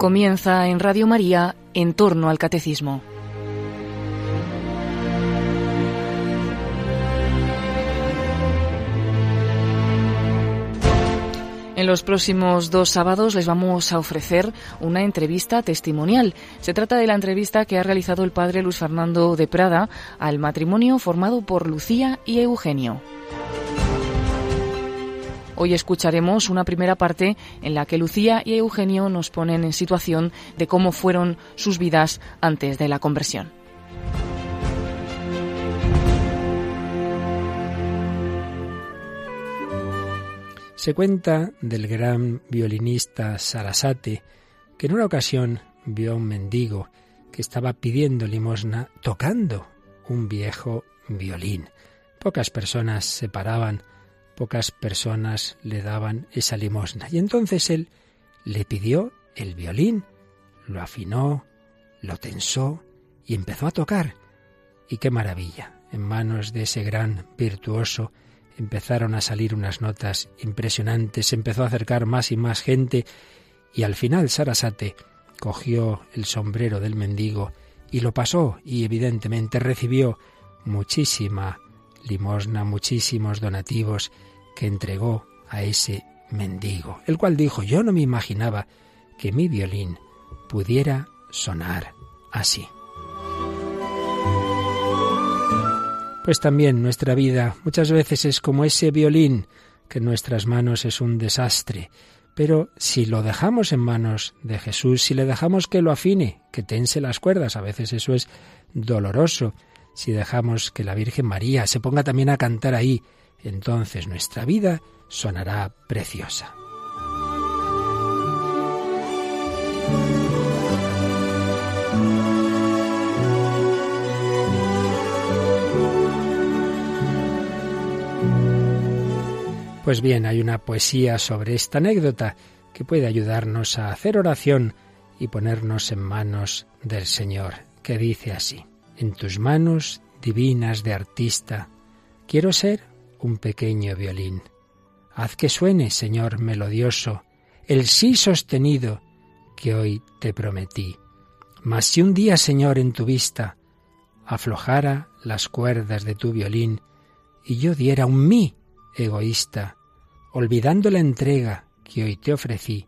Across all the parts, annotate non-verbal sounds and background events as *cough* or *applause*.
Comienza en Radio María en torno al catecismo. En los próximos dos sábados les vamos a ofrecer una entrevista testimonial. Se trata de la entrevista que ha realizado el padre Luis Fernando de Prada al matrimonio formado por Lucía y Eugenio. Hoy escucharemos una primera parte en la que Lucía y Eugenio nos ponen en situación de cómo fueron sus vidas antes de la conversión. Se cuenta del gran violinista Sarasate que en una ocasión vio a un mendigo que estaba pidiendo limosna tocando un viejo violín. Pocas personas se paraban pocas personas le daban esa limosna. Y entonces él le pidió el violín, lo afinó, lo tensó y empezó a tocar. Y qué maravilla. En manos de ese gran virtuoso empezaron a salir unas notas impresionantes, se empezó a acercar más y más gente y al final Sarasate cogió el sombrero del mendigo y lo pasó y evidentemente recibió muchísima limosna, muchísimos donativos que entregó a ese mendigo, el cual dijo, yo no me imaginaba que mi violín pudiera sonar así. Pues también nuestra vida muchas veces es como ese violín que en nuestras manos es un desastre, pero si lo dejamos en manos de Jesús, si le dejamos que lo afine, que tense las cuerdas, a veces eso es doloroso, si dejamos que la Virgen María se ponga también a cantar ahí, entonces nuestra vida sonará preciosa. Pues bien, hay una poesía sobre esta anécdota que puede ayudarnos a hacer oración y ponernos en manos del Señor, que dice así, en tus manos divinas de artista, quiero ser un pequeño violín. Haz que suene, Señor melodioso, el sí sostenido que hoy te prometí. Mas si un día, Señor, en tu vista aflojara las cuerdas de tu violín y yo diera un mí egoísta, olvidando la entrega que hoy te ofrecí,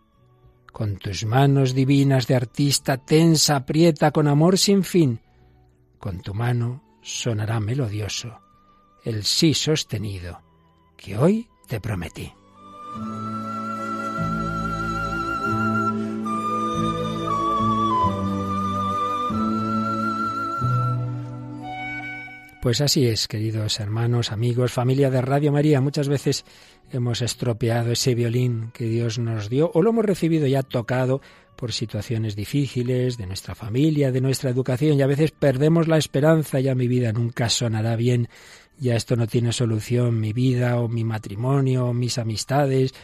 con tus manos divinas de artista tensa, aprieta con amor sin fin, con tu mano sonará melodioso el sí sostenido que hoy te prometí. Pues así es, queridos hermanos, amigos, familia de Radio María. Muchas veces hemos estropeado ese violín que Dios nos dio o lo hemos recibido ya tocado por situaciones difíciles de nuestra familia, de nuestra educación y a veces perdemos la esperanza, ya mi vida nunca sonará bien, ya esto no tiene solución, mi vida o mi matrimonio o mis amistades.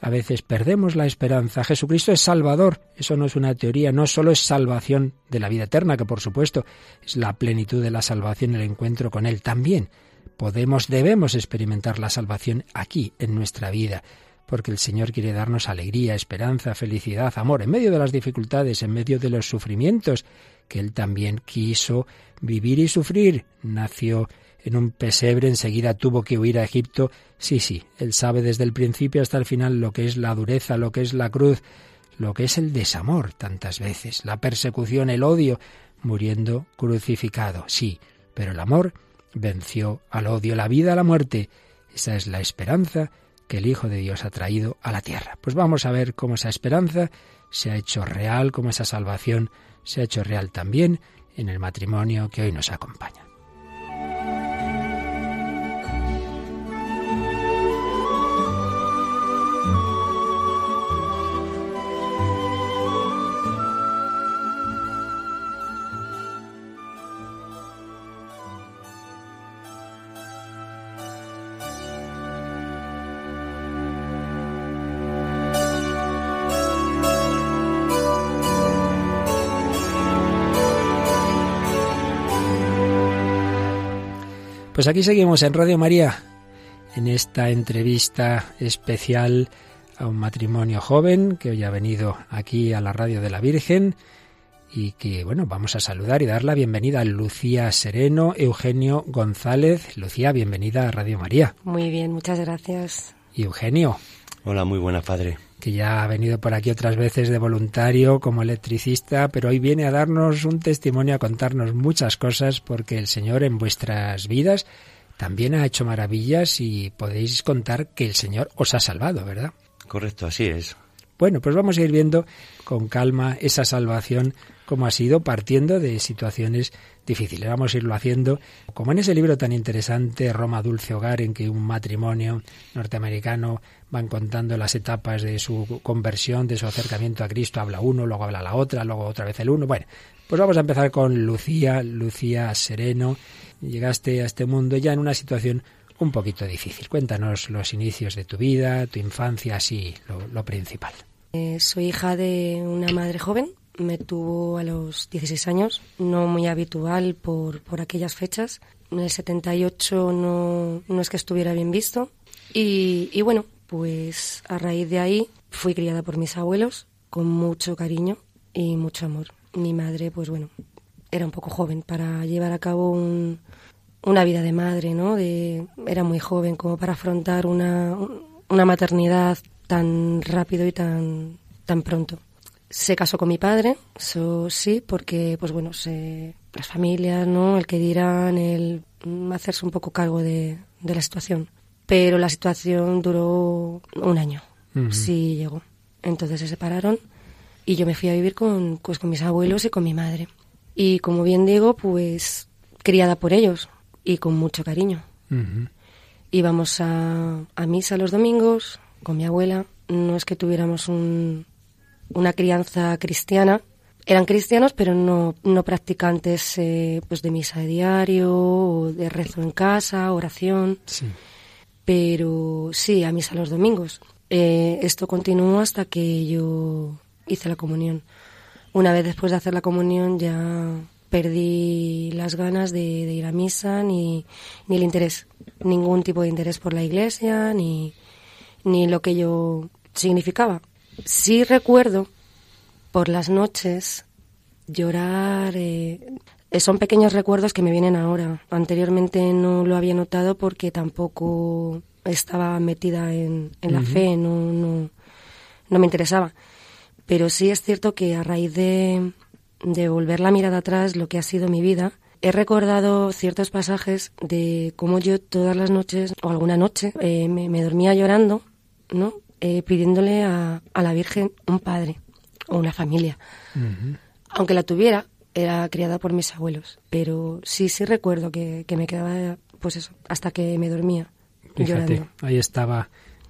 A veces perdemos la esperanza. Jesucristo es Salvador. Eso no es una teoría, no solo es salvación de la vida eterna, que por supuesto es la plenitud de la salvación, el encuentro con Él. También podemos, debemos experimentar la salvación aquí, en nuestra vida, porque el Señor quiere darnos alegría, esperanza, felicidad, amor, en medio de las dificultades, en medio de los sufrimientos, que Él también quiso vivir y sufrir. Nació en un pesebre, enseguida tuvo que huir a Egipto. Sí, sí, él sabe desde el principio hasta el final lo que es la dureza, lo que es la cruz, lo que es el desamor tantas veces, la persecución, el odio, muriendo crucificado. Sí, pero el amor venció al odio, la vida a la muerte. Esa es la esperanza que el Hijo de Dios ha traído a la tierra. Pues vamos a ver cómo esa esperanza se ha hecho real, cómo esa salvación se ha hecho real también en el matrimonio que hoy nos acompaña. Pues aquí seguimos en Radio María, en esta entrevista especial a un matrimonio joven que hoy ha venido aquí a la radio de la Virgen y que, bueno, vamos a saludar y dar la bienvenida a Lucía Sereno, Eugenio González. Lucía, bienvenida a Radio María. Muy bien, muchas gracias. Y Eugenio. Hola, muy buena padre. Que ya ha venido por aquí otras veces de voluntario como electricista, pero hoy viene a darnos un testimonio, a contarnos muchas cosas, porque el Señor en vuestras vidas también ha hecho maravillas y podéis contar que el Señor os ha salvado, ¿verdad? Correcto, así es. Bueno, pues vamos a ir viendo con calma esa salvación como ha sido partiendo de situaciones difíciles. Vamos a irlo haciendo como en ese libro tan interesante, Roma Dulce Hogar, en que un matrimonio norteamericano van contando las etapas de su conversión, de su acercamiento a Cristo. Habla uno, luego habla la otra, luego otra vez el uno. Bueno, pues vamos a empezar con Lucía, Lucía Sereno. Llegaste a este mundo ya en una situación un poquito difícil. Cuéntanos los inicios de tu vida, tu infancia, así lo, principal. Eh, soy hija de una madre joven, me tuvo a los 16 años, no muy habitual por, por aquellas fechas. En el 78 no, no es que estuviera bien visto. Y, y bueno, pues a raíz de ahí fui criada por mis abuelos con mucho cariño y mucho amor. Mi madre, pues bueno, era un poco joven para llevar a cabo un, una vida de madre, ¿no? De, era muy joven como para afrontar una, una maternidad tan rápido y tan, tan pronto. Se casó con mi padre, eso sí, porque, pues bueno, se, las familias, ¿no? El que dirán, el hacerse un poco cargo de, de la situación. Pero la situación duró un año, sí llegó. Entonces se separaron y yo me fui a vivir con, pues, con mis abuelos y con mi madre. Y como bien digo, pues criada por ellos, y con mucho cariño. Íbamos a, a, misa los domingos con mi abuela. No es que tuviéramos un, una crianza cristiana. Eran cristianos, pero no, no practicantes eh, pues de misa de diario, o de rezo en casa, oración. Pero sí, a misa los domingos. Eh, esto continuó hasta que yo hice la comunión. Una vez después de hacer la comunión ya perdí las ganas de, ir a misa ni, ni, el interés, ningún tipo de interés por la iglesia ni, ni lo que yo significaba. Sí recuerdo por las noches llorar, eh, son pequeños recuerdos que me vienen ahora. Anteriormente no lo había notado porque tampoco estaba metida en, en la fe, no, no, no me interesaba. Pero sí es cierto que a raíz de, de volver la mirada atrás, lo que ha sido mi vida, he recordado ciertos pasajes de cómo yo todas las noches, o alguna noche, eh, me, dormía llorando, ¿no? Eh, pidiéndole a, a, la Virgen un padre o una familia. Aunque la tuviera, era criada por mis abuelos. Pero sí, sí recuerdo que, que me quedaba, pues eso, hasta que me dormía llorando. Ahí estaba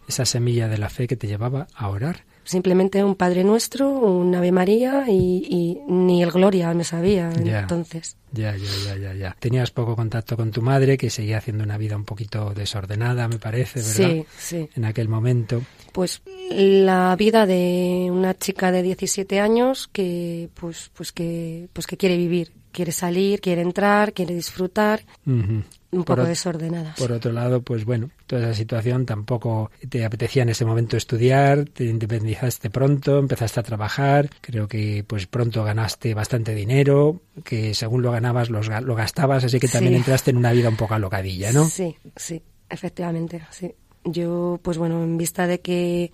esa semilla de la fe que te llevaba a orar simplemente un Padre Nuestro, un Ave María y, ni el Gloria me sabía entonces. Ya, ya, ya, ya, ya. Tenías poco contacto con tu madre, que seguía haciendo una vida un poquito desordenada, me parece, ¿verdad? Sí, sí. En aquel momento. Pues la vida de una chica de 17 años que, pues, pues que, pues que quiere vivir, quiere salir, quiere entrar, quiere disfrutar un poco desordenadas. Por otro lado, pues bueno, toda esa situación tampoco te apetecía en ese momento estudiar, te independizaste pronto, empezaste a trabajar, creo que pues pronto ganaste bastante dinero, que según lo ganabas lo gastabas, así que también entraste en una vida un poco alocadilla, ¿no? Sí, sí, efectivamente, sí. Yo, pues bueno, en vista de que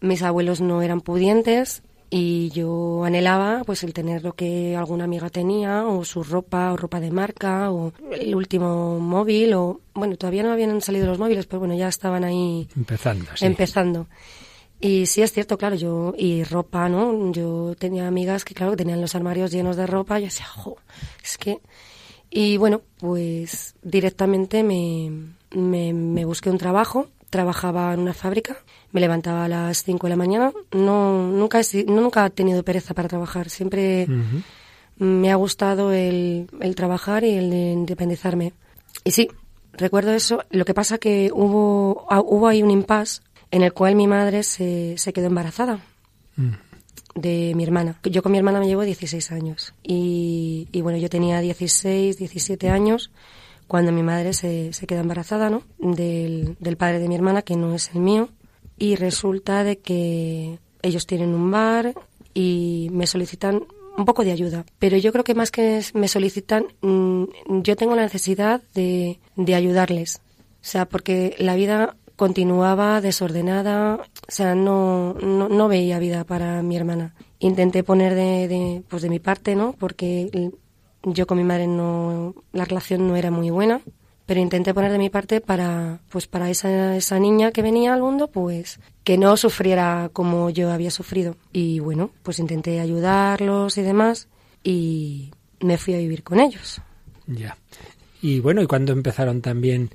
mis abuelos no eran pudientes, y yo anhelaba pues el tener lo que alguna amiga tenía o su ropa o ropa de marca o el último móvil o bueno todavía no habían salido los móviles pero bueno ya estaban ahí empezando empezando. Y sí es cierto claro yo y ropa no yo tenía amigas que claro tenían los armarios llenos de ropa y yo decía jo, es que y bueno pues directamente me, me, me busqué un trabajo trabajaba en una fábrica me levantaba a las 5 de la mañana. No, nunca, he, nunca he tenido pereza para trabajar. Siempre me ha gustado el, el, trabajar y el de independizarme. Y sí, recuerdo eso. Lo que pasa que hubo, ah, hubo ahí un impasse en el cual mi madre se, se quedó embarazada de mi hermana. Yo con mi hermana me llevo 16 años. Y, y bueno, yo tenía 16, 17 años cuando mi madre se, se quedó embarazada, ¿no? Del, del padre de mi hermana, que no es el mío y resulta de que ellos tienen un bar y me solicitan un poco de ayuda. Pero yo creo que más que me solicitan, mm, yo tengo la necesidad de, de ayudarles. O sea, porque la vida continuaba desordenada, o sea, no, no, no veía vida para mi hermana. Intenté poner de, de, pues de mi parte, ¿no? Porque yo con mi madre no, la relación no era muy buena, pero intenté poner de mi parte para, pues para esa, esa niña que venía al mundo, pues que no sufriera como yo había sufrido. Y bueno, pues intenté ayudarlos y demás y me fui a vivir con ellos. Ya. Y bueno, ¿y cuándo empezaron también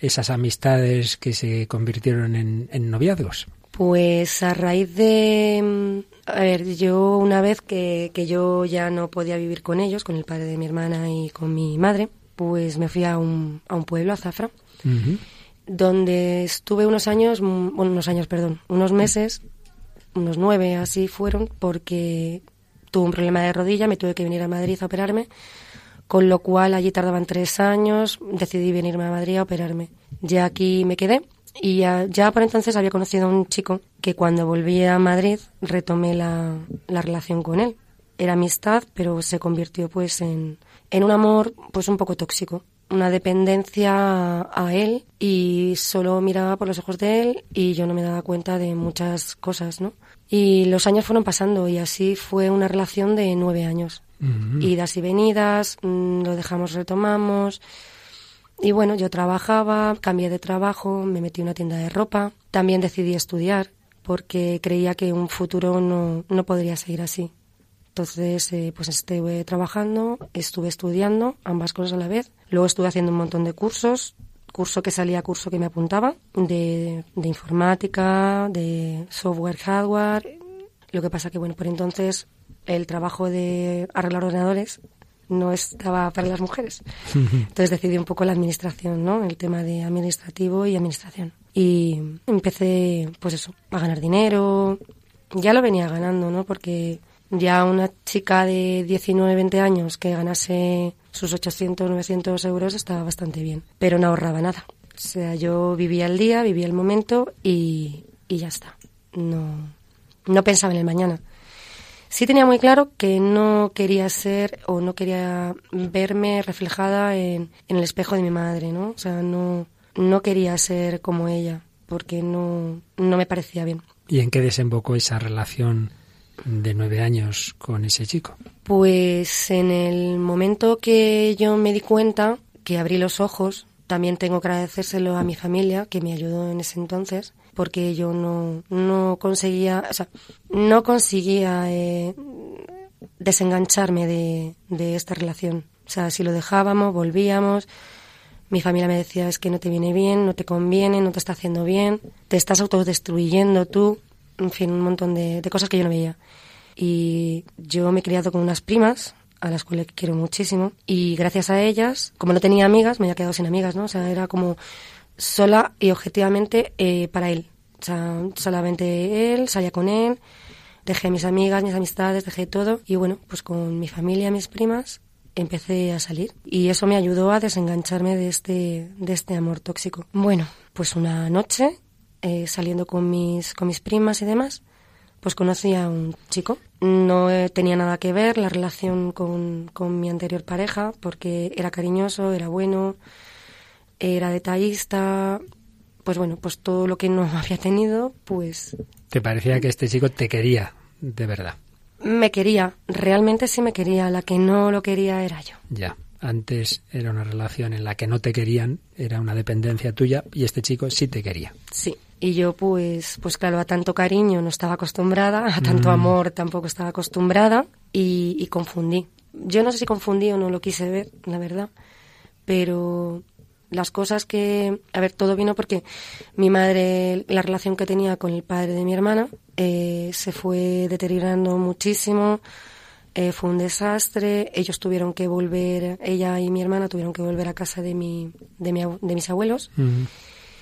esas amistades que se convirtieron en, en noviazgos? Pues a raíz de... A ver, yo una vez que, que yo ya no podía vivir con ellos, con el padre de mi hermana y con mi madre, pues me fui a un, a un pueblo, a Zafra, donde estuve unos años, bueno, unos años, perdón, unos meses, unos nueve así fueron, porque tuve un problema de rodilla, me tuve que venir a Madrid a operarme, con lo cual allí tardaban tres años, decidí venirme a Madrid a operarme. Ya aquí me quedé y ya, ya, por entonces había conocido a un chico que cuando volví a Madrid retomé la, la relación con él. Era amistad, pero se convirtió pues en, en un amor pues un poco tóxico. Una dependencia a él y solo miraba por los ojos de él y yo no me daba cuenta de muchas cosas, ¿no? Y los años fueron pasando y así fue una relación de nueve años. Uh -huh. Idas y venidas, mm, lo dejamos, retomamos y bueno, yo trabajaba, cambié de trabajo, me metí en una tienda de ropa. También decidí estudiar porque creía que un futuro no, no podría seguir así. Entonces, eh, pues estuve trabajando, estuve estudiando, ambas cosas a la vez. Luego estuve haciendo un montón de cursos, curso que salía, curso que me apuntaba, de, de informática, de software, hardware. Lo que pasa que, bueno, por entonces el trabajo de arreglar ordenadores no estaba para las mujeres. Entonces decidí un poco la administración, ¿no? El tema de administrativo y administración. Y empecé, pues eso, a ganar dinero. Ya lo venía ganando, ¿no? Porque ya una chica de 19, 20 años que ganase sus 800, 900 euros estaba bastante bien. Pero no ahorraba nada. O sea, yo vivía el día, vivía el momento y, y ya está. No, no pensaba en el mañana sí tenía muy claro que no quería ser o no quería verme reflejada en, en, el espejo de mi madre, ¿no? O sea, no, no quería ser como ella, porque no, no me parecía bien. ¿Y en qué desembocó esa relación de nueve años con ese chico? Pues en el momento que yo me di cuenta, que abrí los ojos, también tengo que agradecérselo a mi familia, que me ayudó en ese entonces, porque yo no, no conseguía, o sea, no conseguía eh, desengancharme de, de esta relación. O sea, si lo dejábamos, volvíamos. Mi familia me decía, es que no te viene bien, no te conviene, no te está haciendo bien, te estás autodestruyendo tú. En fin, un montón de, de cosas que yo no veía. Y yo me he criado con unas primas, a las cuales quiero muchísimo. Y gracias a ellas, como no tenía amigas, me había quedado sin amigas, ¿no? O sea, era como sola y objetivamente eh, para él. O sea, solamente él, salía con él, dejé a mis amigas, mis amistades, dejé todo. Y bueno, pues con mi familia, mis primas, empecé a salir. Y eso me ayudó a desengancharme de este, de este amor tóxico. Bueno, pues una noche, eh, saliendo con mis, con mis primas y demás, pues conocí a un chico. No tenía nada que ver la relación con, con mi anterior pareja, porque era cariñoso, era bueno, era detallista, pues bueno, pues todo lo que no *laughs* había tenido, pues... ¿Te parecía que este chico te quería de verdad? Me quería, realmente sí me quería, la que no lo quería era yo. Ya, antes era una relación en la que no te querían, era una dependencia tuya y este chico sí te quería. Sí, y yo pues, pues claro, a tanto cariño no estaba acostumbrada, a tanto mm. amor tampoco estaba acostumbrada y, y confundí. Yo no sé si confundí o no lo quise ver, la verdad, pero las cosas que, a ver, todo vino porque mi madre, la relación que tenía con el padre de mi hermana, eh, se fue deteriorando muchísimo, eh, fue un desastre, ellos tuvieron que volver, ella y mi hermana tuvieron que volver a casa de, mi, de, mi, de mis abuelos. Uh -huh.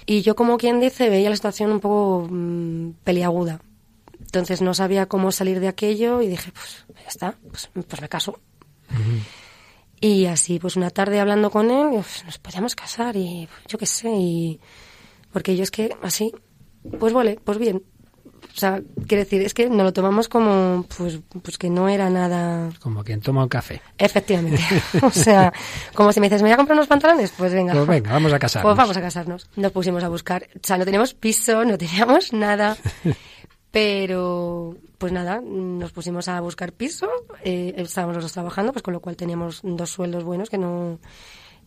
Y yo, como quien dice, veía la situación un poco mmm, peliaguda. Entonces no sabía cómo salir de aquello y dije, pues ya está, pues, pues me caso. Uh -huh. Y así, pues una tarde hablando con él, pues, nos podíamos casar y yo qué sé, y porque yo es que así pues vale, pues bien. O sea, quiero decir, es que nos lo tomamos como, pues, pues que no era nada... Como quien toma un café. Efectivamente. *laughs* o sea, como si me dices, ¿me voy a comprar unos pantalones? Pues venga. Pues venga, vamos a casarnos. Pues vamos a casarnos. Nos pusimos a buscar. O sea, no teníamos piso, no teníamos nada. *laughs* Pero, pues nada, nos pusimos a buscar piso. Eh, estábamos los dos trabajando, pues con lo cual teníamos dos sueldos buenos que no...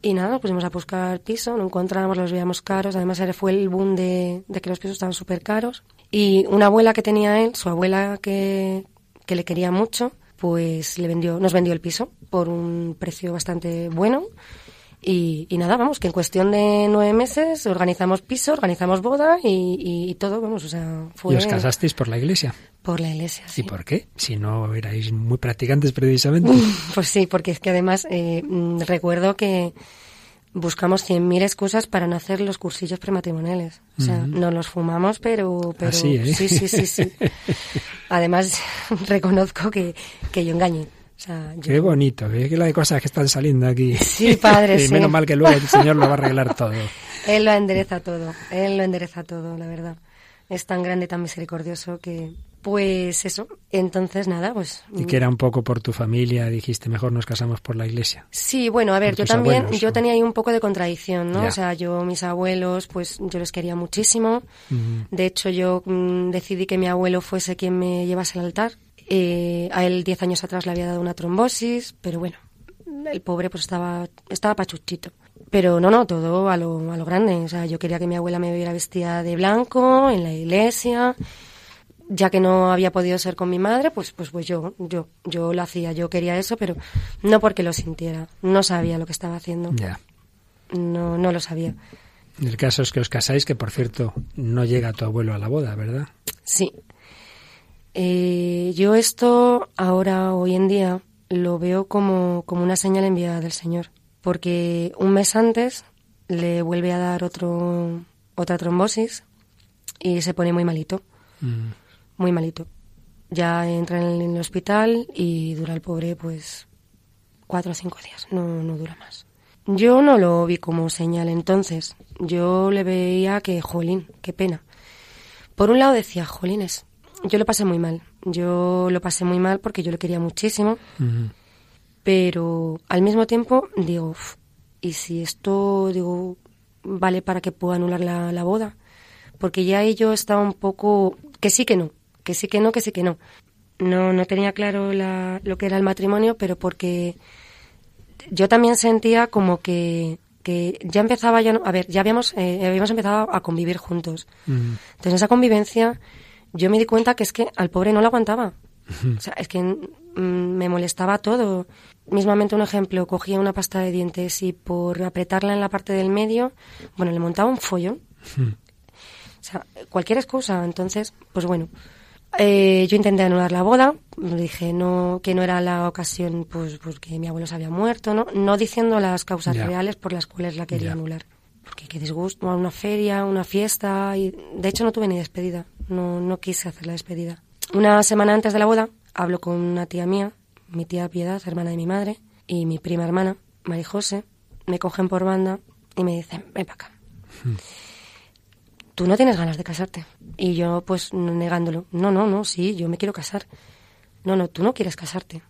Y nada, nos pusimos a buscar piso, no encontrábamos, los veíamos caros. Además, fue el boom de, de que los pisos estaban súper caros. Y una abuela que tenía él, su abuela que, que le quería mucho, pues le vendió, nos vendió el piso por un precio bastante bueno. Y, y nada, vamos, que en cuestión de nueve meses organizamos piso, organizamos boda y, y todo, vamos, o sea, fue... ¿Y os casasteis por la iglesia? Por la iglesia, sí. ¿Y por qué? Si no erais muy practicantes precisamente. *laughs* pues sí, porque es que además eh, mm, recuerdo que buscamos cien mil excusas para no hacer los cursillos prematrimoniales. O sea, Ujú. no los fumamos, pero... pero Así, ¿eh? Sí, sí, sí, sí. *laughs* Además, *laughs* reconozco que, que yo engañé. O sea, yo... Qué bonito, qué la de cosas que están saliendo aquí. Sí, padre, *laughs* y sí. menos mal que luego el Señor lo va a arreglar todo. *laughs* Él lo endereza todo, él lo endereza todo, la verdad. Es tan grande, tan misericordioso que, pues eso. Entonces, nada, pues. Y que era un poco por tu familia, dijiste, mejor nos casamos por la iglesia. Sí, bueno, a ver, yo también, abuelos, yo tenía ahí un poco de contradicción, ¿no? Ya. O sea, yo, mis abuelos, pues yo les quería muchísimo. De hecho, yo mm, decidí que mi abuelo fuese quien me llevase al altar. Eh, a él diez años atrás le había dado una trombosis, pero bueno, el pobre pues estaba, estaba pachuchito. Pero no, no, todo a lo, a lo grande. O sea, yo quería que mi abuela me viera vestida de blanco en la iglesia. Ya que no había podido ser con mi madre, pues, pues, pues yo, yo, yo lo hacía, yo quería eso, pero no porque lo sintiera. No sabía lo que estaba haciendo. Ya. No, no lo sabía. El caso es que os casáis, que por cierto, no llega tu abuelo a la boda, ¿verdad? Sí. Eh, yo esto ahora, hoy en día, lo veo como, como una señal enviada del Señor. Porque un mes antes le vuelve a dar otro, otra trombosis y se pone muy malito, Mm. muy malito. Ya entra en el hospital y dura el pobre pues cuatro o cinco días, no, no dura más. Yo no lo vi como señal entonces. Yo le veía que, jolín, qué pena. Por un lado decía, jolines, yo lo pasé muy mal. Yo lo pasé muy mal porque yo le quería muchísimo, pero al mismo tiempo digo, "Uf, ¿y si esto, digo, vale para que pueda anular la, la boda? Porque ya ahí yo estaba un poco, que sí que no, que sí que no, que sí que no. No, no tenía claro la- lo que era el matrimonio, pero porque yo también sentía como que, que ya empezaba ya, no- a ver, ya habíamos, eh, habíamos empezado a convivir juntos. Entonces, en esa convivencia, yo me di cuenta que es que al pobre no lo aguantaba. O sea, es que mm, me molestaba todo. Mismamente, un ejemplo, cogía una pasta de dientes y por apretarla en la parte del medio, bueno, le montaba un follón. O sea, cualquier excusa. Entonces, pues bueno, eh, yo intenté anular la boda. Dije no que no era la ocasión, pues porque mi abuelo se había muerto, ¿no? No diciendo las causas reales por las cuales la quería anular. Porque qué disgusto, una feria, una fiesta. y De hecho, no tuve ni despedida. No, no quise hacer la despedida. Una semana antes de la boda, hablo con una tía mía, mi tía Piedad, hermana de mi madre, y mi prima hermana, María José. Me cogen por banda y me dicen, ven para acá tú no tienes ganas de casarte. Y yo, pues, negándolo. No, no, no, sí, yo me quiero casar. No, no, tú no quieres casarte.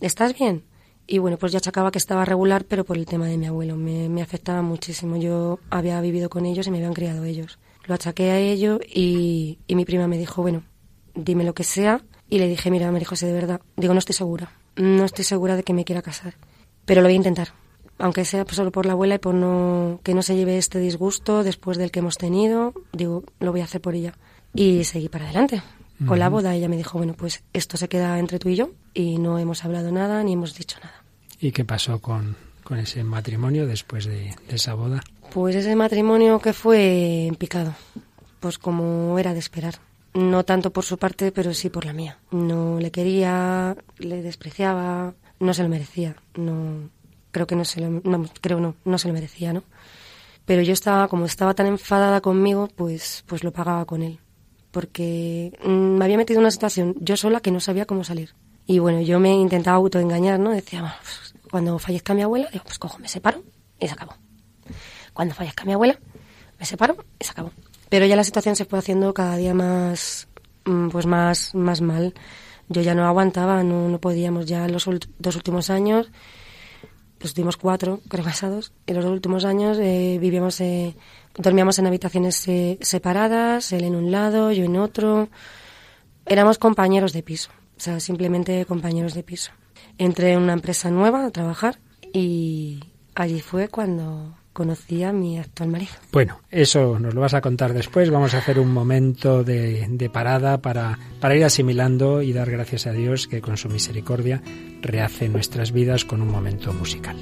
¿Estás bien? Y bueno, pues ya achacaba que estaba regular, pero por el tema de mi abuelo. Me, me afectaba muchísimo. Yo había vivido con ellos y me habían criado ellos. Lo achaqué a ello y, y mi prima me dijo, bueno, dime lo que sea. Y le dije, mira, María José, de verdad, digo, no estoy segura. No estoy segura de que me quiera casar. Pero lo voy a intentar. Aunque sea pues, solo por la abuela y por no que no se lleve este disgusto después del que hemos tenido, digo, lo voy a hacer por ella. Y seguí para adelante. Con la boda ella me dijo, bueno, pues esto se queda entre tú y yo y no hemos hablado nada ni hemos dicho nada. ¿Y qué pasó con, con ese matrimonio después de, de esa boda? Pues ese matrimonio que fue en picado, pues como era de esperar. No tanto por su parte, pero sí por la mía. No le quería, le despreciaba, no se lo merecía. No, creo que no se lo, no, creo no, no se lo merecía, ¿no? Pero yo estaba, como estaba tan enfadada conmigo, pues, pues lo pagaba con él. Porque mm, me había metido en una situación yo sola que no sabía cómo salir. Y bueno, yo me intentaba autoengañar, ¿no? Decía, "Bueno, pues, cuando fallezca mi abuela, digo, pues cojo, me separo y se acabó. Cuando fallezca mi abuela, me separo y se acabó. Pero ya la situación se fue haciendo cada día más, mm, pues más, más mal. Yo ya no aguantaba, no, no podíamos ya los dos últimos años, los últimos cuatro, creo, casados, en los dos últimos años eh, vivíamos, eh, dormíamos en habitaciones eh, separadas, él en un lado, yo en otro. Éramos compañeros de piso, o sea, simplemente compañeros de piso. Entré en una empresa nueva a trabajar y allí fue cuando conocí a mi actual marido. Bueno, eso nos lo vas a contar después. Vamos a hacer un momento de, de, parada para, para ir asimilando y dar gracias a Dios que con su misericordia rehace nuestras vidas con un momento musical.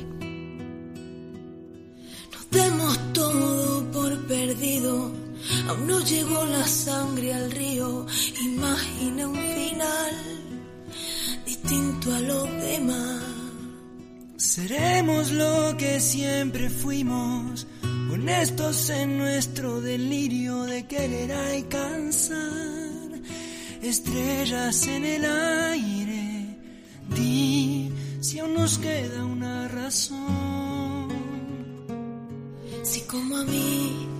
Aún no llegó la sangre al río, imagina un final distinto a los demás. Seremos lo que siempre fuimos, honestos en nuestro delirio de querer alcanzar estrellas en el aire. Di si aún nos queda una razón. Si como a mí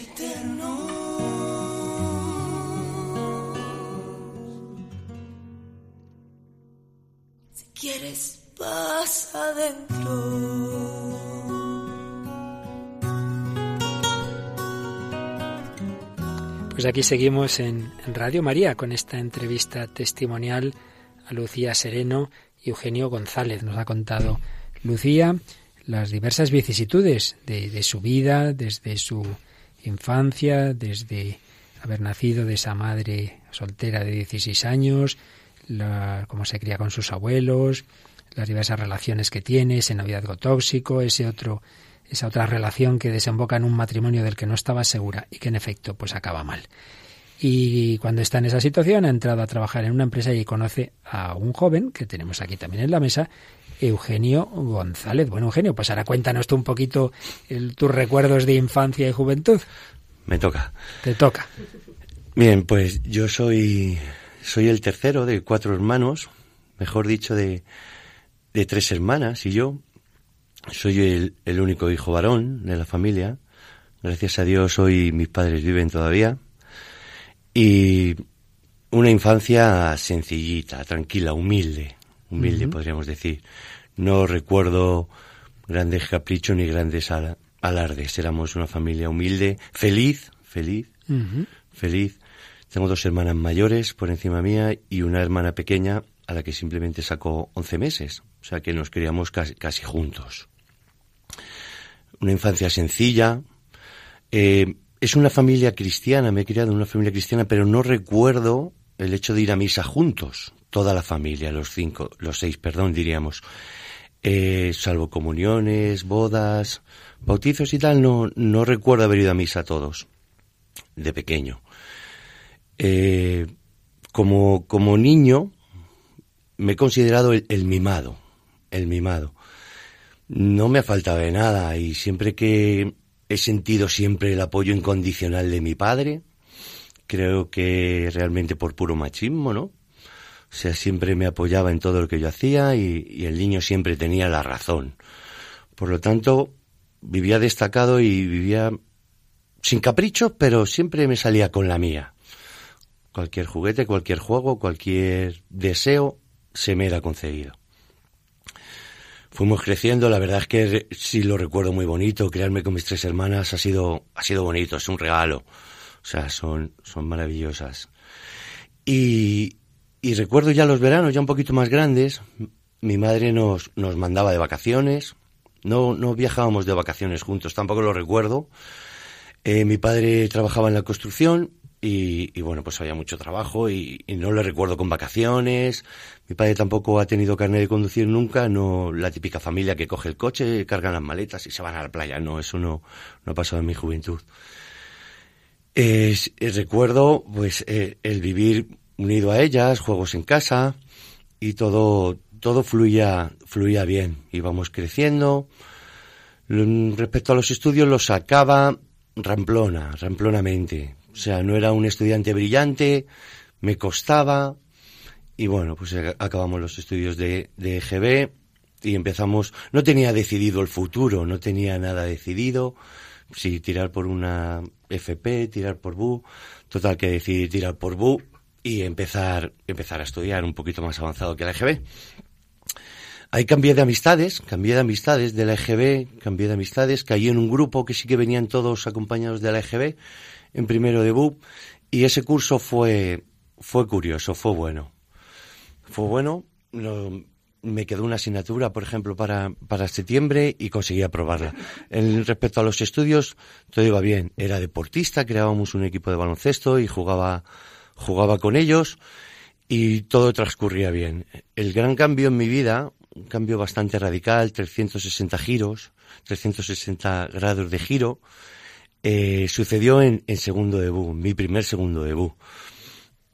eterno. Si quieres, pasa adentro. Pues aquí seguimos en, Radio María con esta entrevista testimonial a Lucía Sereno y Eugenio González. Nos ha contado Lucía las diversas vicisitudes de, de su vida, desde su infancia, desde haber nacido de esa madre soltera de 16 años, la, cómo se cría con sus abuelos, las diversas relaciones que tiene, ese noviazgo tóxico, ese otro esa otra relación que desemboca en un matrimonio del que no estaba segura y que en efecto pues acaba mal. Y cuando está en esa situación ha entrado a trabajar en una empresa y conoce a un joven que tenemos aquí también en la mesa, Eugenio González. Bueno, Eugenio, pues ahora cuéntanos tú un poquito tus recuerdos de infancia y juventud. Me toca. Te toca. Bien, pues yo soy, soy el tercero de cuatro hermanos, mejor dicho, de, de tres hermanas y yo. Soy el, el, único hijo varón de la familia. Gracias a Dios hoy mis padres viven todavía. Y una infancia sencillita, tranquila, humilde. Humilde, uh -huh. podríamos decir. No recuerdo grandes caprichos ni grandes al alardes. Éramos una familia humilde, feliz, feliz, uh -huh. feliz. Tengo dos hermanas mayores por encima mía y una hermana pequeña a la que simplemente sacó 11 meses. O sea que nos criamos casi, casi juntos una infancia sencilla. Eh, es una familia cristiana, me he criado en una familia cristiana, pero no recuerdo el hecho de ir a misa juntos, toda la familia, los cinco, los seis, perdón, diríamos. Eh, salvo comuniones, bodas, bautizos y tal, no, no recuerdo haber ido a misa todos, de pequeño. Eh, como, como niño, me he considerado el, el mimado, el mimado no me ha faltado de nada y siempre que he sentido siempre el apoyo incondicional de mi padre, creo que realmente por puro machismo, ¿no? O sea, siempre me apoyaba en todo lo que yo hacía y, el niño siempre tenía la razón. Por lo tanto, vivía destacado y vivía sin caprichos, pero siempre me salía con la mía. Cualquier juguete, cualquier juego, cualquier deseo se me era concedido fuimos creciendo, la verdad es que sí lo recuerdo muy bonito, crearme con mis tres hermanas ha sido, ha sido bonito, es un regalo, o sea, son, son maravillosas. Y, y recuerdo ya los veranos, ya un poquito más grandes, mi madre nos, nos mandaba de vacaciones, no, no viajábamos de vacaciones juntos, tampoco lo recuerdo. Eh, mi padre trabajaba en la construcción y, bueno, pues había mucho trabajo y, no le recuerdo con vacaciones. Mi padre tampoco ha tenido carnet de conducir nunca, no la típica familia que coge el coche, cargan las maletas y se van a la playa. No, eso no, no ha pasado en mi juventud. Eh, recuerdo pues eh, el vivir unido a ellas, juegos en casa y todo todo fluía fluía bien. Íbamos creciendo. Respecto a los estudios los sacaba ramplona, ramplonamente. O sea, no era un estudiante brillante, me costaba y bueno, pues acabamos los estudios de, de EGB y empezamos, no tenía decidido el futuro, no tenía nada decidido, si tirar por una FP, tirar por BU, total que decidí tirar por BU y empezar, empezar a estudiar un poquito más avanzado que la EGB. Ahí cambié de amistades, cambié de amistades de la EGB, cambié de amistades, caí en un grupo que sí que venían todos acompañados de la EGB, en primero de BUP, y ese curso fue, fue curioso, fue bueno. Fue bueno, no- me quedó una asignatura, por ejemplo, para, para septiembre y conseguí aprobarla. En respecto a los estudios, todo iba bien. Era deportista, creábamos un equipo de baloncesto y jugaba, jugaba con ellos y todo transcurría bien. El gran cambio en mi vida, un cambio bastante radical, 360 giros, 360 grados de giro, eh, sucedió en, en segundo debut, mi primer segundo debut.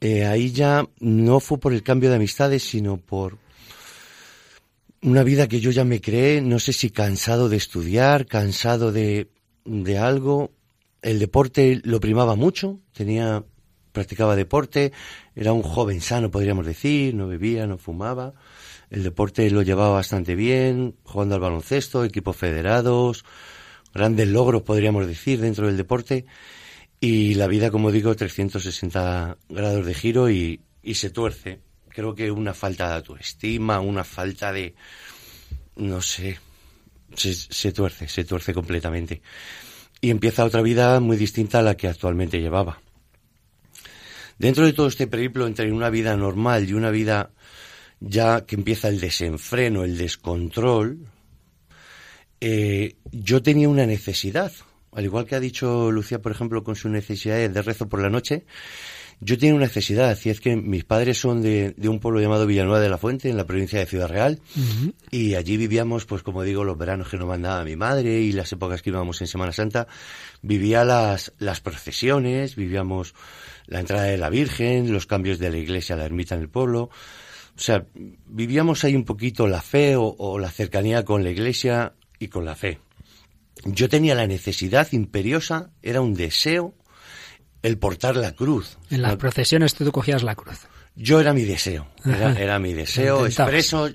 Eh, ahí ya no fue por el cambio de amistades, sino por una vida que yo ya me creé, no sé si cansado de estudiar, cansado de, de algo. El deporte lo primaba mucho, tenía, practicaba deporte, era un joven sano, podríamos decir, no bebía, no fumaba. El deporte lo llevaba bastante bien, jugando al baloncesto, equipos federados, grandes logros, podríamos decir, dentro del deporte. Y la vida, como digo, 360 grados de giro y, y se tuerce. Creo que una falta de autoestima, una falta de... no sé, se, se tuerce, se tuerce completamente. Y empieza otra vida muy distinta a la que actualmente llevaba. Dentro de todo este periplo entre una vida normal y una vida ya que empieza el desenfreno, el descontrol, eh, yo tenía una necesidad, al igual que ha dicho Lucía, por ejemplo, con su necesidad de rezo por la noche, yo tenía una necesidad, y es que mis padres son de, de un pueblo llamado Villanueva de la Fuente, en la provincia de Ciudad Real, y allí vivíamos, pues como digo, los veranos que nos mandaba mi madre y las épocas que íbamos en Semana Santa, vivía las, las procesiones, vivíamos la entrada de la Virgen, los cambios de la iglesia a la ermita en el pueblo, o sea, vivíamos ahí un poquito la fe o, o la cercanía con la iglesia y con la fe. Yo tenía la necesidad imperiosa, era un deseo, el portar la cruz. En las procesiones tú cogías la cruz. Yo era mi deseo, era, era mi deseo expreso,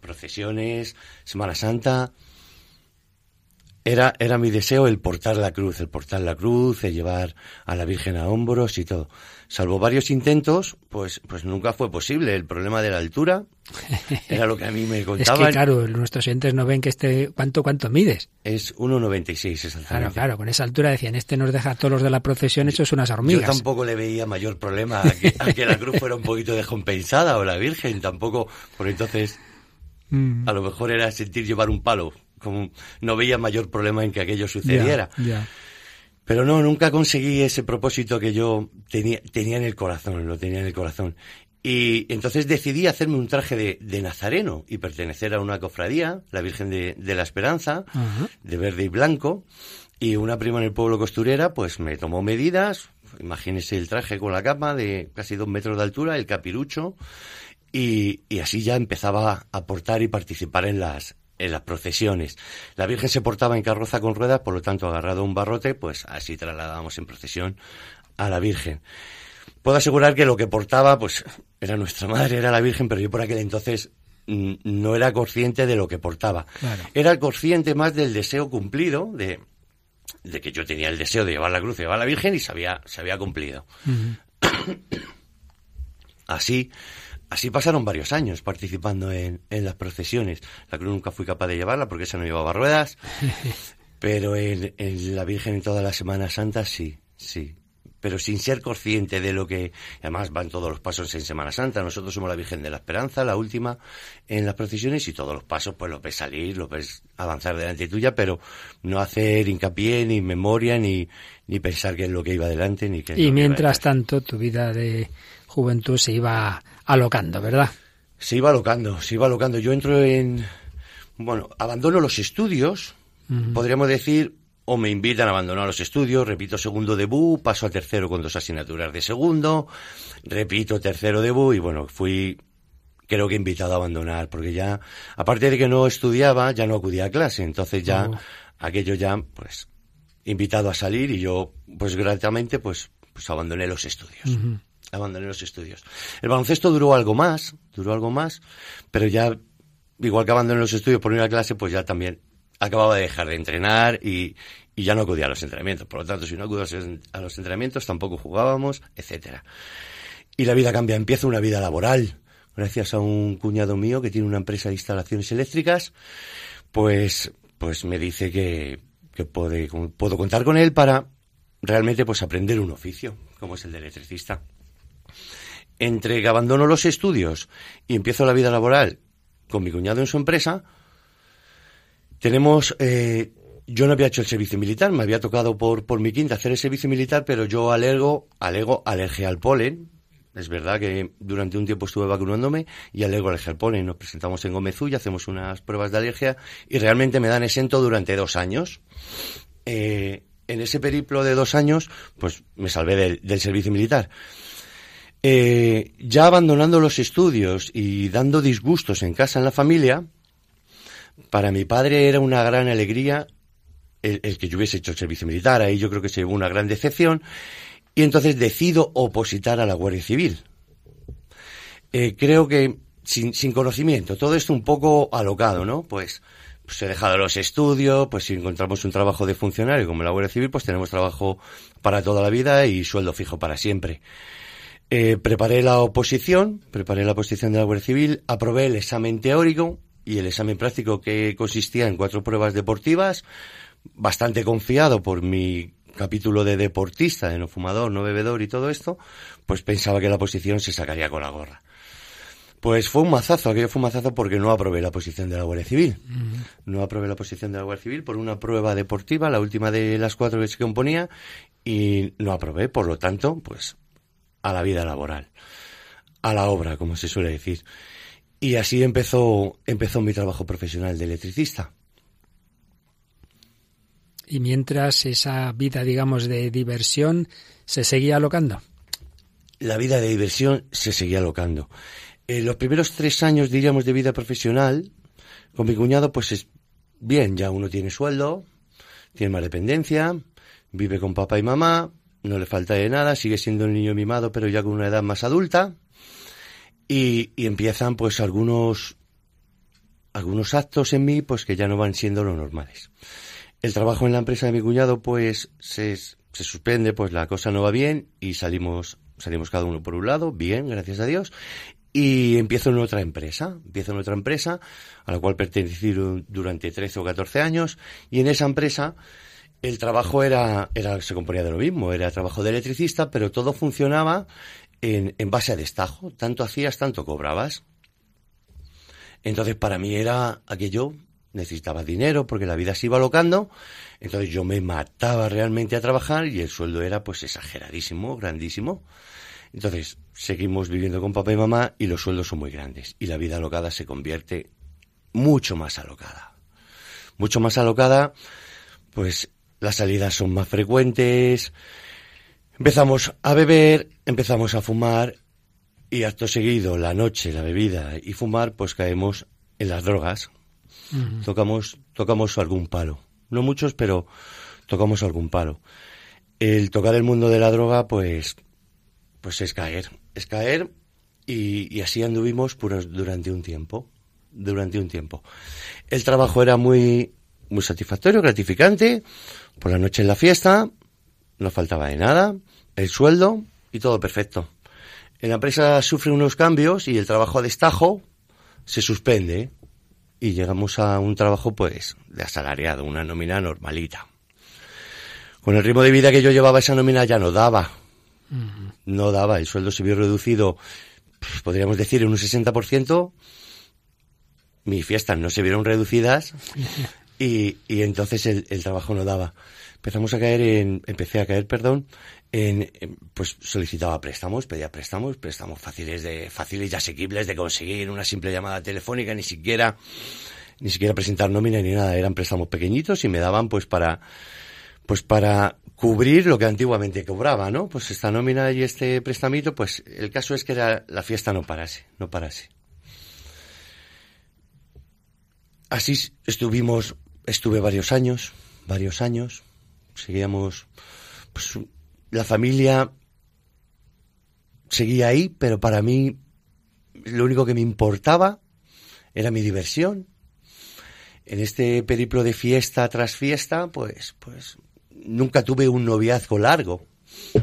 procesiones, Semana Santa. Era, era mi deseo el portar la cruz, el portar la cruz, el llevar a la Virgen a hombros y todo. Salvo varios intentos, pues, pues nunca fue posible. El problema de la altura *laughs* era lo que a mí me Es contaban. que, claro, nuestros oyentes no ven que este... ¿Cuánto, cuánto mides? Es 1,96 Claro, exactamente. claro, con esa altura decían, este nos deja a todos los de la procesión hechos unas Yo hormigas. tampoco le veía mayor problema a que, a que la cruz fuera un poquito descompensada o la Virgen tampoco, por entonces Mm, a lo mejor era sentir llevar un palo, como no veía mayor problema en que aquello sucediera. ya. Pero no, nunca conseguí ese propósito que yo tenía, tenía en el corazón, lo tenía en el corazón. Y entonces decidí hacerme un traje de, de nazareno y pertenecer a una cofradía, la Virgen de, de la Esperanza, de verde y blanco. Y una prima en el pueblo costurera, pues me tomó medidas. Imagínese el traje con la capa de casi dos metros de altura, el capirucho. Y, y así ya empezaba a portar y participar en las, en las procesiones. La Virgen se portaba en carroza con ruedas, por lo tanto, agarrado a un barrote, pues así trasladábamos en procesión a la Virgen. Puedo asegurar que lo que portaba, pues, era nuestra madre, era la Virgen, pero yo por aquel entonces mm, no era consciente de lo que portaba. Claro. Era consciente más del deseo cumplido, de, de que yo tenía el deseo de llevar la cruz y llevar a la Virgen y se había, se había cumplido. *coughs* Así, así pasaron varios años participando en, en las procesiones. La cruz nunca fui capaz de llevarla porque esa no llevaba ruedas, *laughs* pero en, en la Virgen en toda la Semana Santa sí, sí. Pero sin ser consciente de lo que, además van todos los pasos en Semana Santa. Nosotros somos la Virgen de la Esperanza, la última en las procesiones y todos los pasos pues los ves salir, los ves avanzar delante tuya, pero no hacer hincapié ni memoria ni, ni pensar qué es lo que iba delante ni qué es lo que Y iba mientras detrás. tanto, tu vida de juventud se iba alocando, ¿verdad? Se iba alocando, se iba alocando. Yo entro en, bueno, abandono los estudios, podríamos decir, o me invitan a abandonar los estudios, repito segundo debut, paso a tercero con dos asignaturas de segundo, repito tercero debut y bueno, fui creo que invitado a abandonar, porque ya, aparte de que no estudiaba, ya no acudía a clase, entonces ya, Oh. aquello ya, pues, invitado a salir y yo, pues gratuitamente, pues, pues abandoné los estudios. Abandoné los estudios. El baloncesto duró algo más, duró algo más, pero ya, igual que abandoné los estudios por ir a clase, pues ya también acababa de dejar de entrenar y, ya no acudía a los entrenamientos. Por lo tanto, si no acudía a los- entrenamientos, tampoco jugábamos, etcétera. Y la vida cambia, empieza una vida laboral. Gracias a un cuñado mío que tiene una empresa de instalaciones eléctricas, pues, pues me dice que, que puedo contar con él para realmente pues aprender un oficio, como es el de electricista. Entre que abandono los estudios y empiezo la vida laboral con mi cuñado en su empresa, tenemos, eh, yo no había hecho el servicio militar, me había tocado por, por mi quinta hacer el servicio militar, pero yo alego, alego alergia al polen. Es verdad que durante un tiempo estuve vacunándome y alego alergia al polen. Nos presentamos en Gómezulla, hacemos unas pruebas de alergia y realmente me dan exento durante dos años. Eh, en ese periplo de dos años, pues me salvé del, del servicio militar. Eh, ya abandonando los estudios y dando disgustos en casa, en la familia, para mi padre era una gran alegría el, que yo hubiese hecho el servicio militar. Ahí yo creo que se llevó una gran decepción. Y entonces decido opositar a la Guardia Civil. Eh, creo que sin, sin conocimiento, todo esto un poco alocado, ¿no? Pues, pues he dejado los estudios, pues si encontramos un trabajo de funcionario como la Guardia Civil, pues tenemos trabajo para toda la vida y sueldo fijo para siempre. Eh, preparé la oposición, preparé la oposición de la Guardia Civil, aprobé el examen teórico y el examen práctico que consistía en cuatro pruebas deportivas, bastante confiado por mi capítulo de deportista, de no fumador, no bebedor y todo esto, pues pensaba que la oposición se sacaría con la gorra. Pues fue un mazazo, aquello fue un mazazo porque no aprobé la posición de la Guardia Civil. No aprobé la posición de la Guardia Civil por una prueba deportiva, la última de las cuatro que se componía, y no aprobé, por lo tanto, pues a la vida laboral, a la obra, como se suele decir. Y así empezó, empezó mi trabajo profesional de electricista. Y mientras esa vida, digamos, de diversión se seguía alocando. La vida de diversión se seguía alocando. En los primeros tres años, diríamos, de vida profesional, con mi cuñado, pues es bien, ya uno tiene sueldo, tiene más dependencia, vive con papá y mamá, no le falta de nada, sigue siendo un niño mimado, pero ya con una edad más adulta, y, y empiezan pues algunos, algunos actos en mí, pues que ya no van siendo los normales. El trabajo en la empresa de mi cuñado, pues se, se suspende, pues la cosa no va bien, y salimos, salimos cada uno por un lado, bien, gracias a Dios, y empiezo en otra empresa, empiezo en otra empresa a la cual pertenecí durante 13 o 14 años y en esa empresa el trabajo era, era se componía de lo mismo, era trabajo de electricista, pero todo funcionaba en, en base a destajo, tanto hacías, tanto cobrabas. Entonces para mí era aquello, necesitaba dinero porque la vida se iba alocando, entonces yo me mataba realmente a trabajar y el sueldo era pues exageradísimo, grandísimo. Entonces, seguimos viviendo con papá y mamá y los sueldos son muy grandes. Y la vida alocada se convierte mucho más alocada. Mucho más alocada, pues las salidas son más frecuentes, empezamos a beber, empezamos a fumar y acto seguido, la noche, la bebida y fumar, pues caemos en las drogas. Uh -huh. Tocamos, tocamos algún palo. No muchos, pero tocamos algún palo. El tocar el mundo de la droga, pues pues es caer, es caer y, y así anduvimos durante un tiempo, durante un tiempo. El trabajo era muy, muy satisfactorio, gratificante, por la noche en la fiesta, no faltaba de nada, el sueldo y todo perfecto. En la empresa sufre unos cambios y el trabajo a destajo se suspende y llegamos a un trabajo pues de asalariado, una nómina normalita. Con el ritmo de vida que yo llevaba esa nómina ya no daba, no daba, el sueldo se vio reducido, pues, podríamos decir, en un 60%. Mis fiestas no se vieron reducidas *laughs* y, y entonces el, trabajo no daba. Empezamos a caer en, empecé a caer, perdón, en, pues solicitaba préstamos, pedía préstamos, préstamos fáciles de, fáciles y asequibles de conseguir, una simple llamada telefónica, ni siquiera, ni siquiera presentar nómina ni nada, eran préstamos pequeñitos y me daban pues para, pues para cubrir lo que antiguamente cobraba, ¿no? Pues esta nómina y este prestamito, pues el caso es que era, la fiesta no parase, no parase. Así estuvimos, estuve varios años, varios años, seguíamos, pues la familia seguía ahí, pero para mí lo único que me importaba era mi diversión. En este periplo de fiesta tras fiesta, pues, pues nunca tuve un noviazgo largo.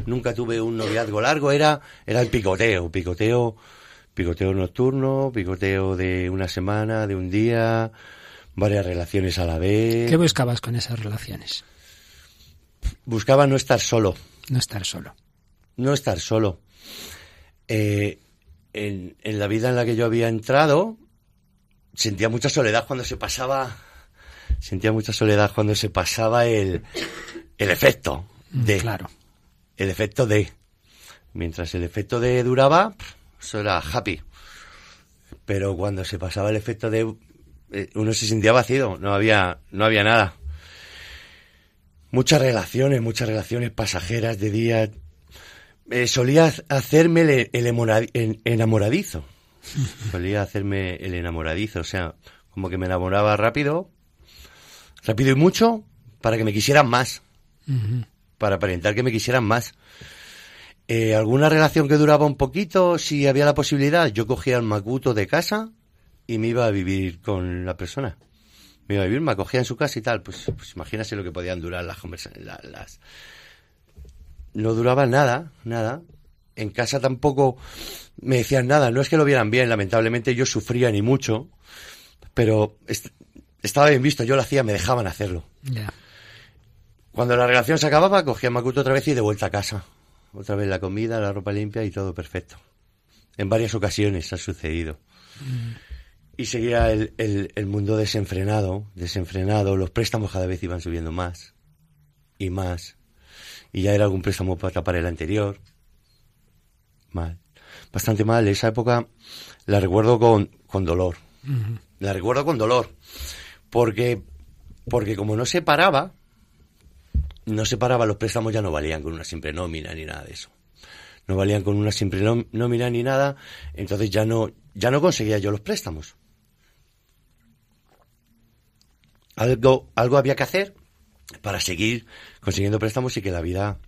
Nunca tuve un noviazgo largo, era, era el picoteo, picoteo, picoteo nocturno, picoteo de una semana, de un día, varias relaciones a la vez. ¿Qué buscabas con esas relaciones? Buscaba no estar solo. No estar solo. No estar solo. Eh, en, en la vida en la que yo había entrado, sentía mucha soledad cuando se pasaba sentía mucha soledad cuando se pasaba el, el efecto de. Claro. El efecto de. Mientras el efecto de duraba, eso era happy. Pero cuando se pasaba el efecto de, uno se sentía vacío, no había, no había nada. Muchas relaciones, muchas relaciones pasajeras de día. Eh, solía hacerme el, el enamoradizo. *laughs* solía hacerme el enamoradizo, o sea, como que me enamoraba rápido, rápido y mucho, para que me quisieran más. Para aparentar que me quisieran más. Eh, alguna relación que duraba un poquito, si había la posibilidad, yo cogía el macuto de casa y me iba a vivir con la persona. Me iba a vivir, me acogía en su casa y tal. Pues, pues imagínate lo que podían durar las conversaciones. Las... No duraba nada, nada. En casa tampoco me decían nada. No es que lo vieran bien, lamentablemente yo sufría ni mucho. Pero estaba bien visto, yo lo hacía, me dejaban hacerlo. Cuando la relación se acababa, cogía a Makuto otra vez y de vuelta a casa. Otra vez la comida, la ropa limpia y todo perfecto. En varias ocasiones ha sucedido. Y seguía el, el, mundo desenfrenado, desenfrenado. Los préstamos cada vez iban subiendo más y más. Y ya era algún préstamo para tapar el anterior. Mal. Bastante mal. Esa época la recuerdo con, con dolor. La recuerdo con dolor. Porque, porque como no se paraba, no se paraba, los préstamos ya no valían con una simple nómina ni nada de eso. No valían con una simple nómina ni nada, entonces ya no, ya no conseguía yo los préstamos. Algo, algo había que hacer para seguir consiguiendo préstamos y que la vida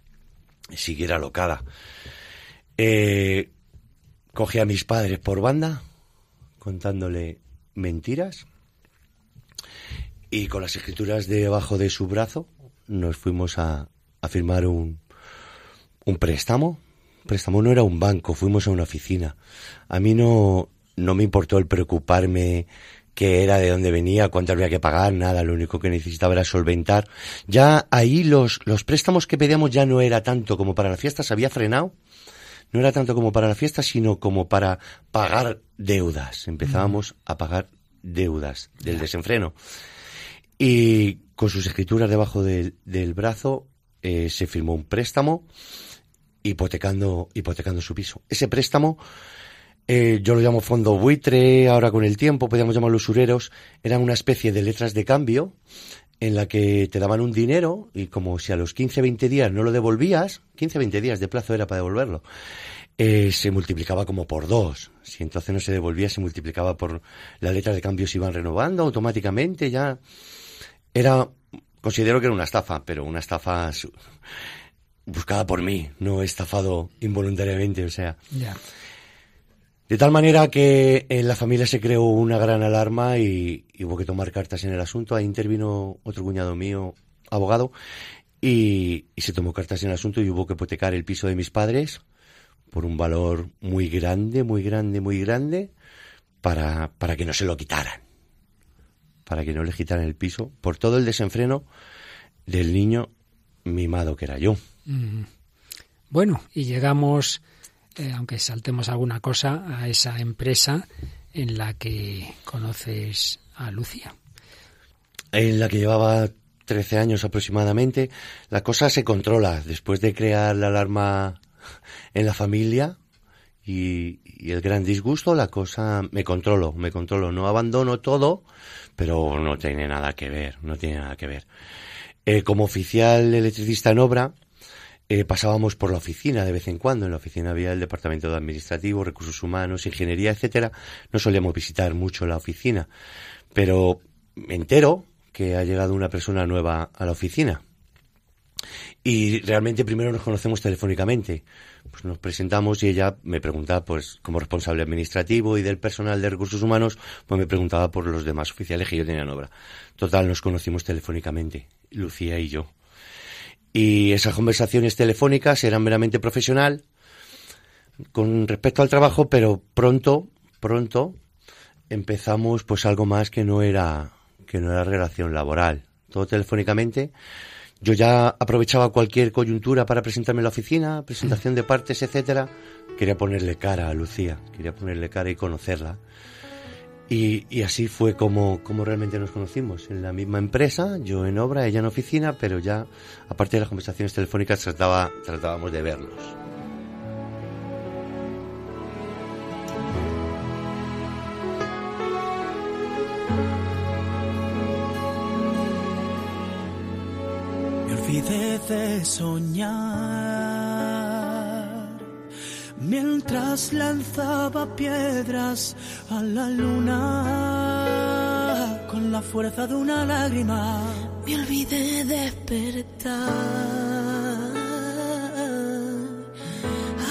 siguiera locada. Eh, cogí a mis padres por banda, contándole mentiras, y con las escrituras debajo de su brazo nos fuimos a, a firmar un, un préstamo. préstamo no era un banco, fuimos a una oficina. A mí no, no me importó el preocuparme qué era, de dónde venía, cuánto había que pagar, nada, lo único que necesitaba era solventar. Ya ahí los, los préstamos que pedíamos ya no era tanto como para la fiesta, se había frenado. No era tanto como para la fiesta, sino como para pagar deudas. Empezábamos a pagar deudas del desenfreno. Y con sus escrituras debajo del brazo eh, se firmó un préstamo hipotecando, hipotecando su piso. Ese préstamo, eh, yo lo llamo fondo buitre, ahora con el tiempo podríamos llamarlo usureros, eran una especie de letras de cambio en la que te daban un dinero y como si a los 15, 20 días no lo devolvías, 15, 20 días de plazo era para devolverlo, eh, se multiplicaba como por dos. Si entonces no se devolvía, se multiplicaba por las letras de cambio se iban renovando automáticamente, ya era, considero que era una estafa, pero una estafa buscada por mí, no estafado involuntariamente, o sea. De tal manera que en la familia se creó una gran alarma y, hubo que tomar cartas en el asunto. Ahí intervino otro cuñado mío, abogado, y, y, se tomó cartas en el asunto y hubo que hipotecar el piso de mis padres por un valor muy grande, muy grande, muy grande, para, para que no se lo quitaran para que no le quitaran el piso por todo el desenfreno del niño mimado que era yo. Bueno, y llegamos, eh, aunque saltemos alguna cosa, a esa empresa en la que conoces a Lucia. En la que llevaba 13 años aproximadamente, la cosa se controla. Después de crear la alarma en la familia y, el gran disgusto, la cosa me controlo, me controlo. No abandono todo, pero no tiene nada que ver, no tiene nada que ver. Eh, como oficial electricista en obra, eh, pasábamos por la oficina de vez en cuando. En la oficina había el departamento de administrativo, recursos humanos, ingeniería, etcétera. No solíamos visitar mucho la oficina, pero me entero que ha llegado una persona nueva a la oficina. Y realmente primero nos conocemos telefónicamente. Pues nos presentamos y ella me preguntaba, pues, como responsable administrativo y del personal de recursos humanos, pues me preguntaba por los demás oficiales que yo tenía en obra. Total, nos conocimos telefónicamente, Lucía y yo. Y esas conversaciones telefónicas eran meramente profesional con respecto al trabajo, pero pronto, pronto empezamos pues algo más que no era que no era relación laboral, todo telefónicamente yo ya aprovechaba cualquier coyuntura para presentarme en la oficina, presentación de partes, etcétera. Quería ponerle cara a Lucía, quería ponerle cara y conocerla. Y, así fue como, como realmente nos conocimos, en la misma empresa, yo en obra, ella en oficina, pero ya, aparte de las conversaciones telefónicas, trataba, tratábamos de vernos. olvidé de soñar mientras lanzaba piedras a la luna con la fuerza de una lágrima. Me olvidé de despertar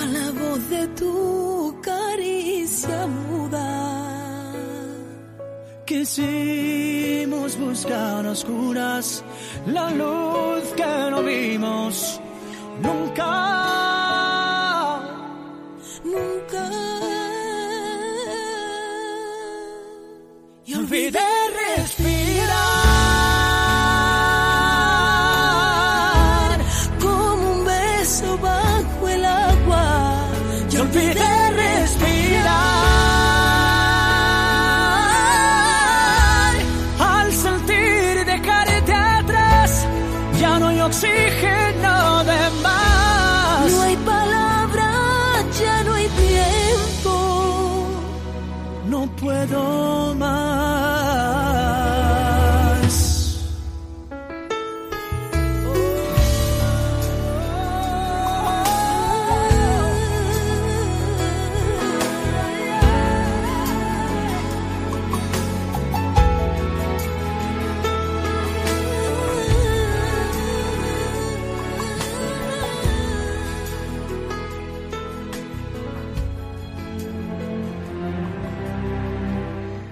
a la voz de tu caricia muda. Quisimos buscar a oscuras la luz que no vimos. Nunca. Olvidé respirar como un beso bajo el agua. y olvidé respirar al sentir dejarte atrás ya no hay oxígeno de más No hay palabras, ya no hay tiempo. no puedo más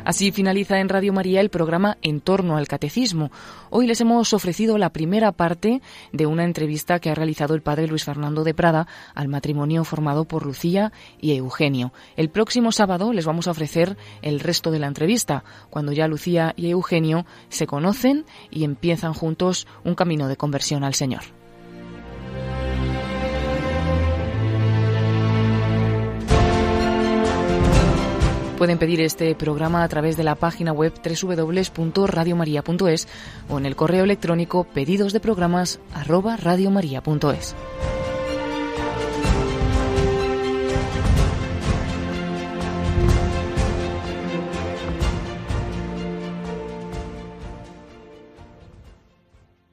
Así finaliza en Radio María el programa En torno al Catecismo. Hoy les hemos ofrecido la primera parte de una entrevista que ha realizado el padre Luis Fernando de Prada al matrimonio formado por Lucía y Eugenio. El próximo sábado les vamos a ofrecer el resto de la entrevista, cuando ya Lucía y Eugenio se conocen y empiezan juntos un camino de conversión al Señor. Pueden pedir este programa a través de la página web www.radiomaria.es o en el correo electrónico pedidosdeprogramas@radiomaria.es.